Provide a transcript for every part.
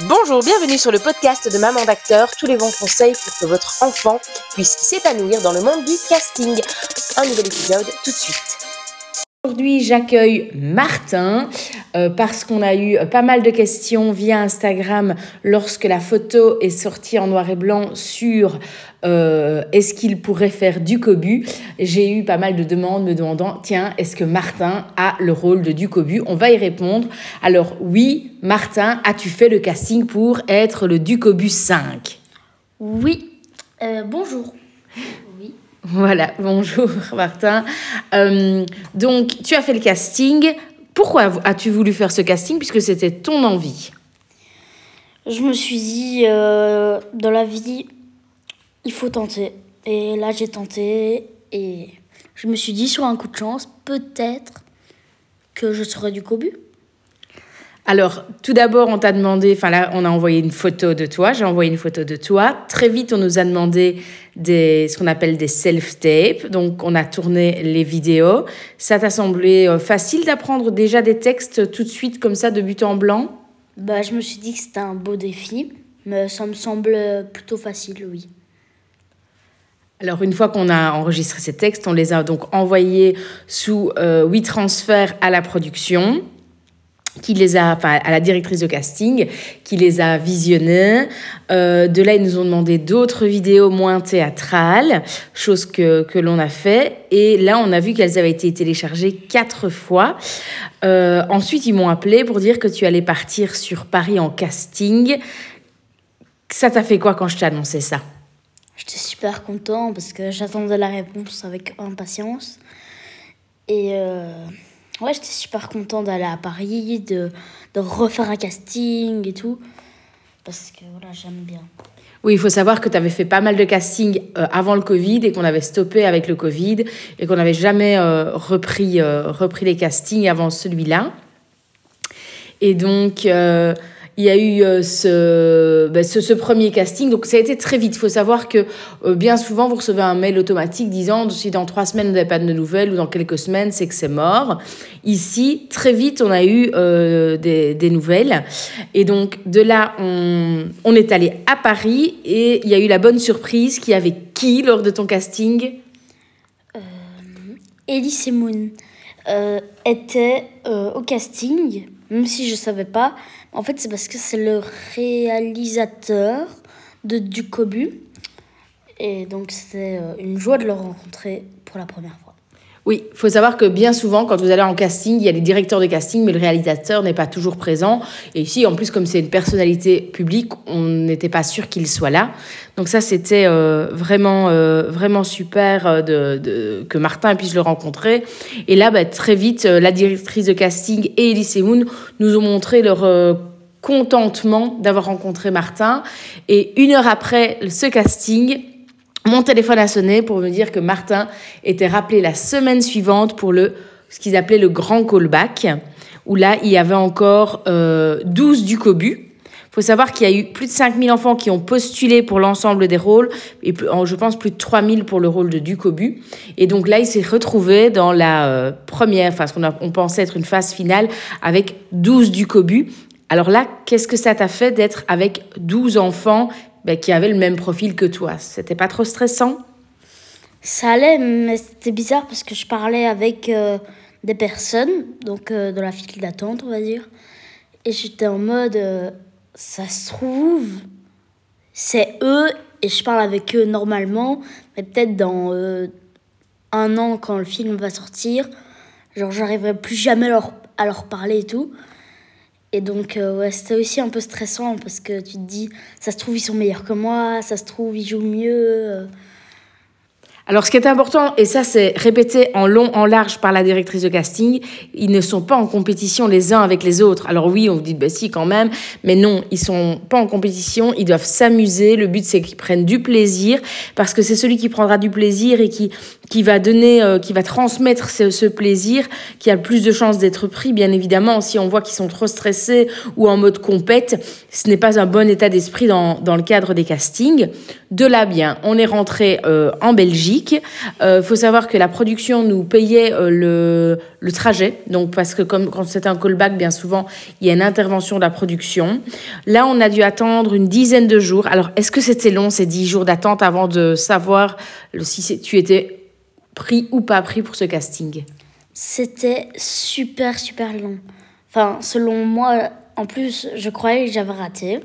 Bonjour, bienvenue sur le podcast de Maman d'acteur, tous les bons conseils pour que votre enfant puisse s'épanouir dans le monde du casting. Un nouvel épisode tout de suite. Aujourd'hui, j'accueille Martin euh, parce qu'on a eu pas mal de questions via Instagram lorsque la photo est sortie en noir et blanc sur euh, est-ce qu'il pourrait faire du cobu. J'ai eu pas mal de demandes me demandant tiens, est-ce que Martin a le rôle de du cobu? On va y répondre. Alors oui, Martin, as-tu fait le casting pour être le Ducobu 5 Oui. Euh, bonjour. Oui. Voilà, bonjour Martin. Euh, donc, tu as fait le casting. Pourquoi as-tu voulu faire ce casting Puisque c'était ton envie? Je me suis dit, euh, dans la vie, il faut tenter. Et là, j'ai tenté et je me suis dit, sur un coup de chance, peut-être que je serai du cobu. Alors, tout d'abord, on t'a demandé, enfin là, on a envoyé une photo de toi, j'ai envoyé une photo de toi. Très vite, on nous a demandé des, ce qu'on appelle des self-tapes, donc on a tourné les vidéos. Ça t'a semblé euh, facile d'apprendre déjà des textes tout de suite, comme ça, de but en blanc? Bah, je me suis dit que c'était un beau défi, mais ça me semble plutôt facile, oui. Alors, une fois qu'on a enregistré ces textes, on les a donc envoyés sous euh, WeTransfer à la production qui les a, enfin, à la directrice de casting, qui les a visionnés. Euh, de là, ils nous ont demandé d'autres vidéos moins théâtrales, chose que, que l'on a fait. Et là, on a vu qu'elles avaient été téléchargées quatre fois. Euh, ensuite, ils m'ont appelé pour dire que tu allais partir sur Paris en casting. Ça t'a fait quoi quand je t'ai annoncé ça? J'étais super content parce que j'attendais la réponse avec impatience. Et... Euh... Ouais, j'étais super content d'aller à Paris, de, de refaire un casting et tout. Parce que voilà, j'aime bien. Oui, il faut savoir que tu avais fait pas mal de castings euh, avant le Covid et qu'on avait stoppé avec le Covid et qu'on n'avait jamais euh, repris, euh, repris les castings avant celui-là. Et donc, il y a eu euh, ce, ben, ce, ce, premier casting. Donc, ça a été très vite. Il faut savoir que euh, bien souvent, vous recevez un mail automatique disant si dans trois semaines, vous n'avez pas de nouvelles ou dans quelques semaines, c'est que c'est mort. Ici, très vite, on a eu euh, des, des, nouvelles. Et donc, de là, on, est allé à Paris et il y a eu la bonne surprise qui avait qui lors de ton casting? Elise Moon était au casting, même si je ne savais pas. En fait, c'est parce que c'est le réalisateur de Ducobu. Et donc, c'était euh, une joie de le rencontrer pour la première fois. Oui, il faut savoir que bien souvent, quand vous allez en casting, il y a les directeurs de casting, mais le réalisateur n'est pas toujours présent. Et ici, en plus, comme c'est une personnalité publique, on n'était pas sûr qu'il soit là. Donc ça, c'était euh, vraiment, euh, vraiment super euh, que Martin puisse le rencontrer. Et là, bah, très vite, la directrice de casting et Elise Moon nous ont montré leur contentement d'avoir rencontré Martin. Et une heure après ce casting, mon téléphone a sonné pour me dire que Martin était rappelé la semaine suivante pour le, ce qu'ils appelaient le grand callback, où là, il y avait encore euh, 12 du cobu. Il faut savoir qu'il y a eu plus de 5000 enfants qui ont postulé pour l'ensemble des rôles, et je pense plus de 3000 pour le rôle de Ducobu. Et donc là, il s'est retrouvé dans la euh, première, enfin ce qu'on on pensait être une phase finale, avec 12 Ducobu. Alors là, qu'est-ce que ça t'a fait d'être avec 12 enfants ben, qui avaient le même profil que toi. C'était pas trop stressant? Ça allait, mais c'était bizarre parce que je parlais avec euh, des personnes, donc euh, dans la file d'attente, on va dire. Et j'étais en mode, euh, ça se trouve, c'est eux, et je parle avec eux normalement, mais peut-être dans euh, un an, quand le film va sortir, genre j'arriverai plus jamais leur, à leur parler et tout. Et donc, euh, ouais, c'était aussi un peu stressant parce que tu te dis, ça se trouve, ils sont meilleurs que moi, ça se trouve, ils jouent mieux. Alors, ce qui est important, et ça c'est répété en long, en large par la directrice de casting, ils ne sont pas en compétition les uns avec les autres. Alors oui, on vous dit, bah si quand même, mais non, ils sont pas en compétition, ils doivent s'amuser. Le but c'est qu'ils prennent du plaisir, parce que c'est celui qui prendra du plaisir et qui, qui va donner, euh, qui va transmettre ce, ce, plaisir, qui a plus de chances d'être pris. Bien évidemment, si on voit qu'ils sont trop stressés ou en mode compète, ce n'est pas un bon état d'esprit dans, dans le cadre des castings. De là, bien, on est rentré euh, en Belgique. Il faut savoir que la production nous payait le, le, trajet. Donc, parce que comme quand c'est un callback, bien souvent, il y a une intervention de la production. Là, on a dû attendre une dizaine de jours. Alors, est-ce que c'était long, ces dix jours d'attente, avant de savoir si tu étais pris ou pas pris pour ce casting? C'était super, super long. Enfin, selon moi, en plus, je croyais que j'avais raté.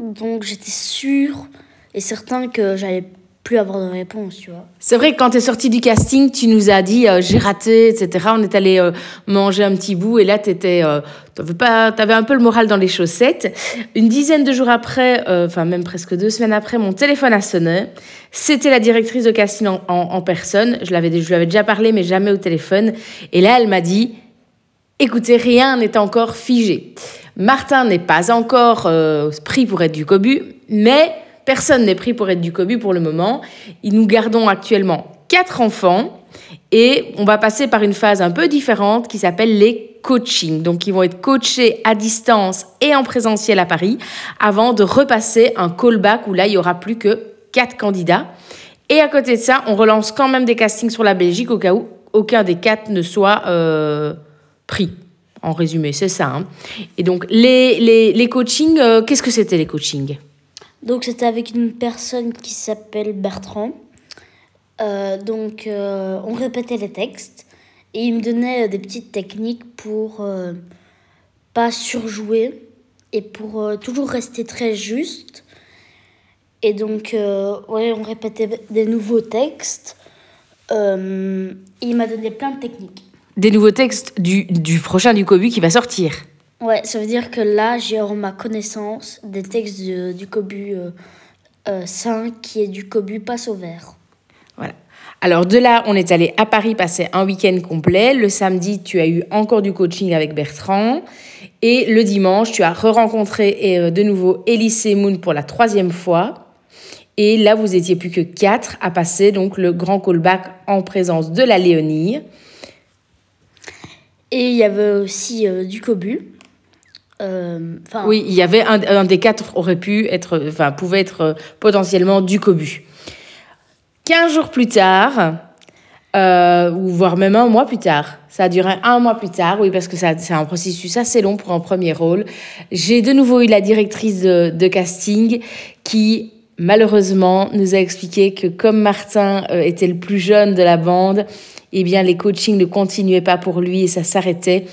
Donc, j'étais sûre et certain que j'allais plus avoir de réponse, tu vois. C'est vrai que quand tu es sorti du casting, tu nous as dit euh, j'ai raté, etc. On est allé euh, manger un petit bout et là, tu euh, avais un peu le moral dans les chaussettes. Une dizaine de jours après, enfin même presque deux semaines après, mon téléphone a sonné. C'était la directrice de casting en, personne. Je, l'avais, je lui avais déjà parlé, mais jamais au téléphone. Et là, elle m'a dit écoutez, rien n'est encore figé. Martin n'est pas encore pris pour être du cobu, mais Personne n'est pris pour être du cobu pour le moment. Nous gardons actuellement quatre enfants et on va passer par une phase un peu différente qui s'appelle les coachings. Donc, ils vont être coachés à distance et en présentiel à Paris avant de repasser un callback où là, il n'y aura plus que quatre candidats. Et à côté de ça, on relance quand même des castings sur la Belgique au cas où aucun des quatre ne soit euh, pris. En résumé, c'est ça. Hein. Et donc, les, les, les coachings, euh, qu'est-ce que c'était les coachings? Donc c'était avec une personne qui s'appelle Bertrand. Euh, donc euh, on répétait les textes et il me donnait des petites techniques pour euh, pas surjouer et pour toujours rester très juste. Et donc ouais, on répétait des nouveaux textes. il m'a donné plein de techniques. Des nouveaux textes du, du prochain du Cobu qui va sortir. Ouais, ça veut dire que là, j'ai en ma connaissance des textes du Cobu 5 euh, euh, qui est du Cobu passe au vert. Voilà. Alors de là, on est allé à Paris passer un week-end complet. Le samedi, tu as eu encore du coaching avec Bertrand. Et le dimanche, tu as re-rencontré euh, de nouveau Elise Moon pour la troisième fois. Et là, vous étiez plus que quatre à passer donc le grand callback en présence de la Léonie. Et il y avait aussi du Cobu. Euh, oui, il y avait un, des quatre aurait pu être, enfin, pouvait être euh, potentiellement du cobu. 15 jours plus tard, euh, ou voire même un mois plus tard, ça a duré un mois plus tard, oui, parce que c'est un processus assez long pour un premier rôle. J'ai de nouveau eu la directrice de, casting qui, malheureusement, nous a expliqué que comme Martin était le plus jeune de la bande, eh bien, les coachings ne continuaient pas pour lui et ça s'arrêtait.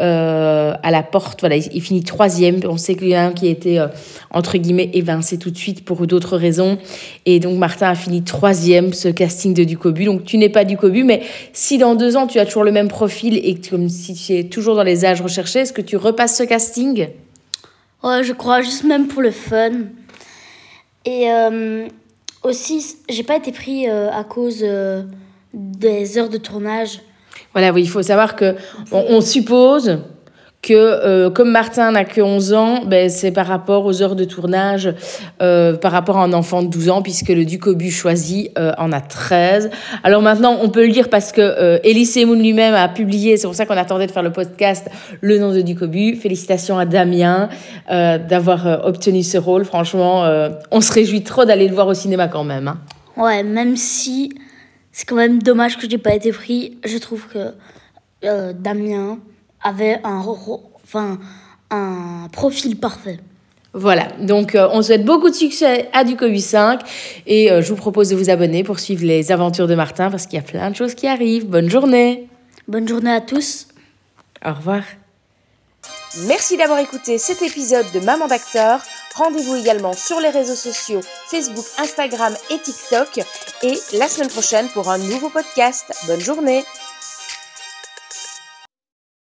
Euh, à la porte. Voilà, il, finit troisième. On sait qu'il y a un qui a été, euh, entre guillemets, évincé tout de suite pour d'autres raisons. Et donc, Martin a fini troisième, ce casting de Ducobu. Donc, tu n'es pas Ducobu, mais si dans deux ans, tu as toujours le même profil et comme si tu es toujours dans les âges recherchés, est-ce que tu repasses ce casting? Ouais, je crois, juste même pour le fun. Et euh, aussi, j'ai pas été pris à cause des heures de tournage. Voilà, oui, il faut savoir que on, suppose que euh, comme Martin n'a que 11 ans, ben, c'est par rapport aux heures de tournage, euh, par rapport à un enfant de 12 ans, puisque le Ducobu choisi euh, en a 13. Alors maintenant, on peut le dire parce que Elise Moon lui-même a publié, c'est pour ça qu'on attendait de faire le podcast, le nom de Ducobu. Félicitations à Damien d'avoir obtenu ce rôle. Franchement, on se réjouit trop d'aller le voir au cinéma quand même. Hein. Ouais, même si c'est quand même dommage que j'ai pas été pris. Je trouve que euh, Damien avait un, enfin, un profil parfait. Voilà, donc euh, on souhaite beaucoup de succès à Ducobu 5 et euh, je vous propose de vous abonner pour suivre les aventures de Martin parce qu'il y a plein de choses qui arrivent. Bonne journée. Bonne journée à tous. Au revoir. Merci d'avoir écouté cet épisode de Maman d'acteur. Rendez-vous également sur les réseaux sociaux Facebook, Instagram et TikTok. Et la semaine prochaine pour un nouveau podcast. Bonne journée